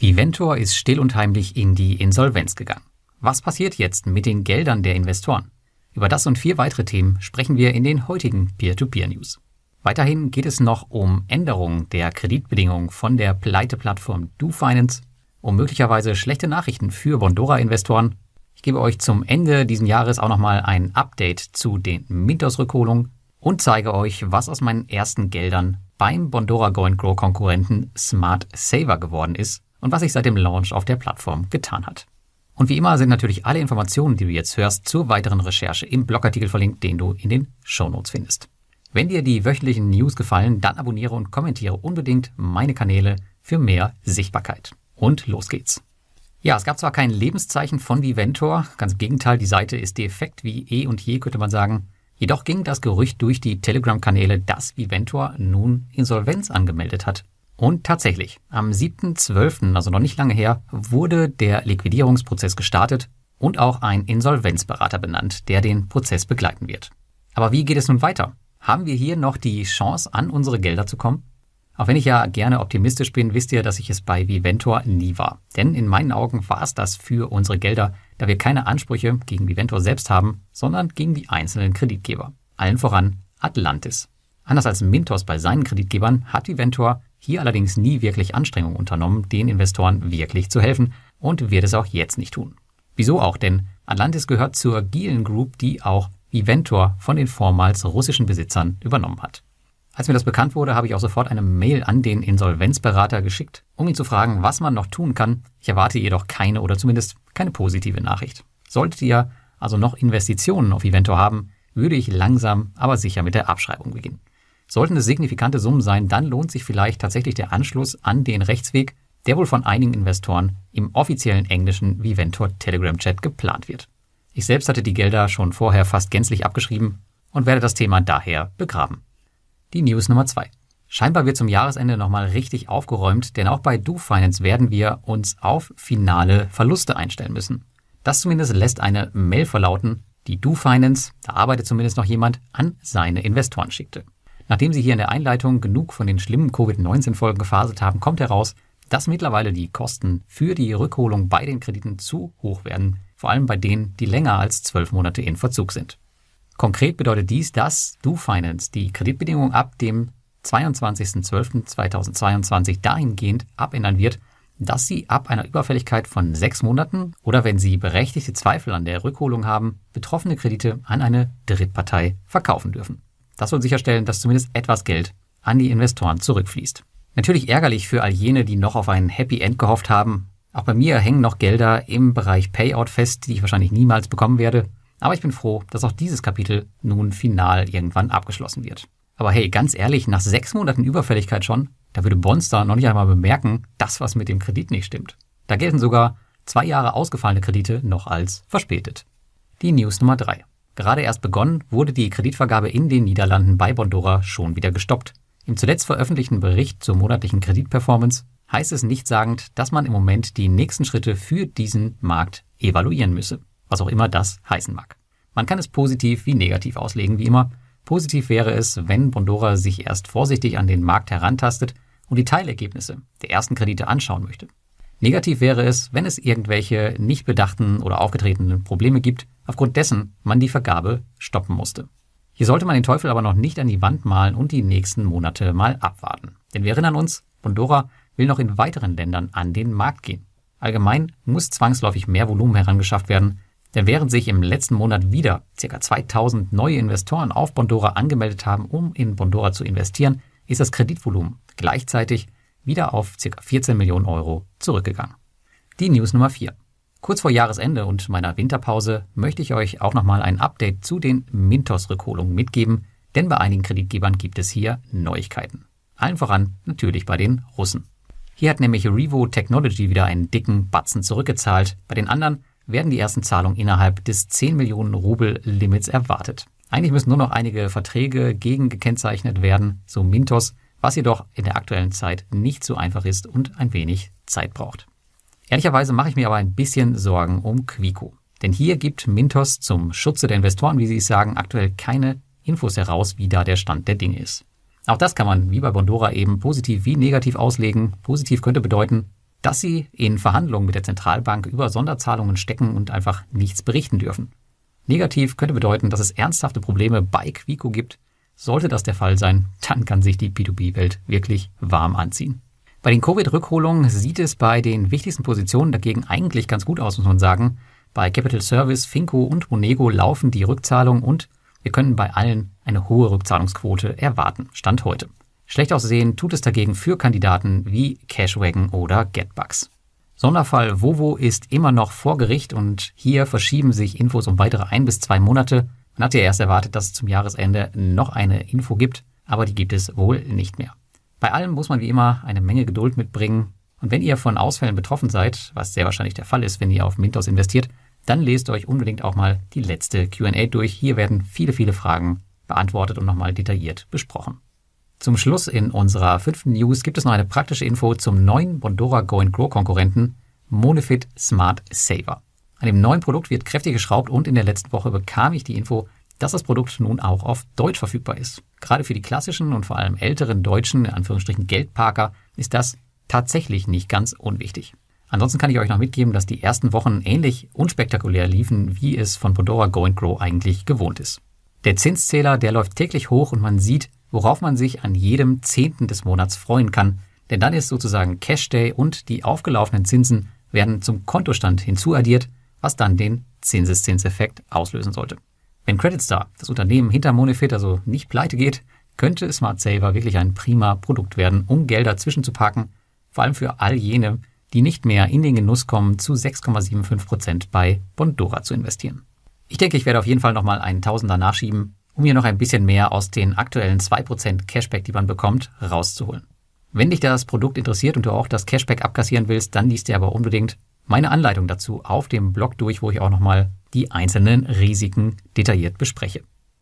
Viventor ist still und heimlich in die Insolvenz gegangen. Was passiert jetzt mit den Geldern der Investoren? Über das und vier weitere Themen sprechen wir in den heutigen Peer-to-Peer-News. Weiterhin geht es noch um Änderungen der Kreditbedingungen von der Pleite-Plattform DoFinance, um möglicherweise schlechte Nachrichten für Bondora-Investoren. Ich gebe euch zum Ende dieses Jahres auch nochmal ein Update zu den Mintos-Rückholungen und zeige euch, was aus meinen ersten Geldern beim Bondora Go Grow Konkurrenten Smart Saver geworden ist und was sich seit dem Launch auf der Plattform getan hat. Und wie immer sind natürlich alle Informationen, die du jetzt hörst, zur weiteren Recherche im Blogartikel verlinkt, den du in den Shownotes findest. Wenn dir die wöchentlichen News gefallen, dann abonniere und kommentiere unbedingt meine Kanäle für mehr Sichtbarkeit. Und los geht's. Ja, es gab zwar kein Lebenszeichen von Viventor, ganz im Gegenteil, die Seite ist defekt wie eh und je, könnte man sagen. Jedoch ging das Gerücht durch die Telegram-Kanäle, dass Viventor nun Insolvenz angemeldet hat. Und tatsächlich, am 7.12., also noch nicht lange her, wurde der Liquidierungsprozess gestartet und auch ein Insolvenzberater benannt, der den Prozess begleiten wird. Aber wie geht es nun weiter? Haben wir hier noch die Chance, an unsere Gelder zu kommen? Auch wenn ich ja gerne optimistisch bin, wisst ihr, dass ich es bei Viventor nie war. Denn in meinen Augen war es das für unsere Gelder, da wir keine Ansprüche gegen Viventor selbst haben, sondern gegen die einzelnen Kreditgeber. Allen voran Atlantis. Anders als Mintos bei seinen Kreditgebern hat Viventor hier allerdings nie wirklich Anstrengungen unternommen, den Investoren wirklich zu helfen und wird es auch jetzt nicht tun. Wieso auch? Denn Atlantis gehört zur Gielen Group, die auch Viventor von den vormals russischen Besitzern übernommen hat. Als mir das bekannt wurde, habe ich auch sofort eine Mail an den Insolvenzberater geschickt, um ihn zu fragen, was man noch tun kann. Ich erwarte jedoch keine oder zumindest keine positive Nachricht. Solltet ihr also noch Investitionen auf Viventor haben, würde ich langsam, aber sicher mit der Abschreibung beginnen. Sollten es signifikante Summen sein, dann lohnt sich vielleicht tatsächlich der Anschluss an den Rechtsweg, der wohl von einigen Investoren im offiziellen englischen Viventor Telegram Chat geplant wird. Ich selbst hatte die Gelder schon vorher fast gänzlich abgeschrieben und werde das Thema daher begraben. Die News Nummer zwei. Scheinbar wird zum Jahresende nochmal richtig aufgeräumt, denn auch bei DoFinance werden wir uns auf finale Verluste einstellen müssen. Das zumindest lässt eine Mail verlauten, die DoFinance, da arbeitet zumindest noch jemand, an seine Investoren schickte. Nachdem Sie hier in der Einleitung genug von den schlimmen Covid-19-Folgen gefaselt haben, kommt heraus, dass mittlerweile die Kosten für die Rückholung bei den Krediten zu hoch werden, vor allem bei denen, die länger als zwölf Monate in Verzug sind. Konkret bedeutet dies, dass DoFinance die Kreditbedingungen ab dem 22.12.2022 dahingehend abändern wird, dass sie ab einer Überfälligkeit von sechs Monaten oder wenn sie berechtigte Zweifel an der Rückholung haben, betroffene Kredite an eine Drittpartei verkaufen dürfen. Das soll sicherstellen, dass zumindest etwas Geld an die Investoren zurückfließt. Natürlich ärgerlich für all jene, die noch auf ein Happy End gehofft haben. Auch bei mir hängen noch Gelder im Bereich Payout fest, die ich wahrscheinlich niemals bekommen werde. Aber ich bin froh, dass auch dieses Kapitel nun final irgendwann abgeschlossen wird. Aber hey, ganz ehrlich, nach sechs Monaten Überfälligkeit schon, da würde Bonster noch nicht einmal bemerken, dass was mit dem Kredit nicht stimmt. Da gelten sogar zwei Jahre ausgefallene Kredite noch als verspätet. Die News Nummer drei. Gerade erst begonnen, wurde die Kreditvergabe in den Niederlanden bei Bondora schon wieder gestoppt. Im zuletzt veröffentlichten Bericht zur monatlichen Kreditperformance heißt es nichtssagend, dass man im Moment die nächsten Schritte für diesen Markt evaluieren müsse, was auch immer das heißen mag. Man kann es positiv wie negativ auslegen, wie immer. Positiv wäre es, wenn Bondora sich erst vorsichtig an den Markt herantastet und die Teilergebnisse der ersten Kredite anschauen möchte. Negativ wäre es, wenn es irgendwelche nicht bedachten oder aufgetretenen Probleme gibt, aufgrund dessen man die Vergabe stoppen musste. Hier sollte man den Teufel aber noch nicht an die Wand malen und die nächsten Monate mal abwarten. Denn wir erinnern uns, Bondora will noch in weiteren Ländern an den Markt gehen. Allgemein muss zwangsläufig mehr Volumen herangeschafft werden, denn während sich im letzten Monat wieder ca. 2000 neue Investoren auf Bondora angemeldet haben, um in Bondora zu investieren, ist das Kreditvolumen gleichzeitig wieder auf ca. 14 Millionen Euro zurückgegangen. Die News Nummer 4. Kurz vor Jahresende und meiner Winterpause möchte ich euch auch nochmal ein Update zu den Mintos-Rückholungen mitgeben, denn bei einigen Kreditgebern gibt es hier Neuigkeiten. Allen voran natürlich bei den Russen. Hier hat nämlich Revo Technology wieder einen dicken Batzen zurückgezahlt. Bei den anderen werden die ersten Zahlungen innerhalb des 10 Millionen Rubel Limits erwartet. Eigentlich müssen nur noch einige Verträge gegen gekennzeichnet werden, so Mintos, was jedoch in der aktuellen Zeit nicht so einfach ist und ein wenig Zeit braucht. Ehrlicherweise mache ich mir aber ein bisschen Sorgen um Quico. Denn hier gibt Mintos zum Schutze der Investoren, wie sie es sagen, aktuell keine Infos heraus, wie da der Stand der Dinge ist. Auch das kann man wie bei Bondora eben positiv wie negativ auslegen. Positiv könnte bedeuten, dass sie in Verhandlungen mit der Zentralbank über Sonderzahlungen stecken und einfach nichts berichten dürfen. Negativ könnte bedeuten, dass es ernsthafte Probleme bei Quico gibt. Sollte das der Fall sein, dann kann sich die B2B-Welt wirklich warm anziehen. Bei den Covid-Rückholungen sieht es bei den wichtigsten Positionen dagegen eigentlich ganz gut aus, muss man sagen. Bei Capital Service, Finco und Monego laufen die Rückzahlungen und wir können bei allen eine hohe Rückzahlungsquote erwarten. Stand heute. Schlecht aussehen tut es dagegen für Kandidaten wie Cashwagon oder Getbucks. Sonderfall Vovo ist immer noch vor Gericht und hier verschieben sich Infos um weitere ein bis zwei Monate. Man hat ja erst erwartet, dass es zum Jahresende noch eine Info gibt, aber die gibt es wohl nicht mehr. Bei allem muss man wie immer eine Menge Geduld mitbringen. Und wenn ihr von Ausfällen betroffen seid, was sehr wahrscheinlich der Fall ist, wenn ihr auf Mintos investiert, dann lest euch unbedingt auch mal die letzte QA durch. Hier werden viele, viele Fragen beantwortet und nochmal detailliert besprochen. Zum Schluss in unserer fünften News gibt es noch eine praktische Info zum neuen Bondora Go Grow Konkurrenten Monefit Smart Saver. An dem neuen Produkt wird kräftig geschraubt und in der letzten Woche bekam ich die Info, dass das Produkt nun auch auf Deutsch verfügbar ist. Gerade für die klassischen und vor allem älteren deutschen, in Anführungsstrichen Geldparker, ist das tatsächlich nicht ganz unwichtig. Ansonsten kann ich euch noch mitgeben, dass die ersten Wochen ähnlich unspektakulär liefen, wie es von Podora Go Grow eigentlich gewohnt ist. Der Zinszähler, der läuft täglich hoch und man sieht, worauf man sich an jedem Zehnten des Monats freuen kann, denn dann ist sozusagen Cash Day und die aufgelaufenen Zinsen werden zum Kontostand hinzuaddiert, was dann den Zinseszinseffekt auslösen sollte. Wenn CreditStar, das Unternehmen hinter Monefit, also nicht pleite geht, könnte Smart Saver wirklich ein prima Produkt werden, um Gelder zwischenzupacken, vor allem für all jene, die nicht mehr in den Genuss kommen, zu 6,75 Prozent bei Bondora zu investieren. Ich denke, ich werde auf jeden Fall nochmal einen Tausender nachschieben, um hier noch ein bisschen mehr aus den aktuellen 2% Cashback, die man bekommt, rauszuholen. Wenn dich das Produkt interessiert und du auch das Cashback abkassieren willst, dann liest dir aber unbedingt meine Anleitung dazu auf dem Blog durch, wo ich auch nochmal die einzelnen Risiken detailliert bespreche.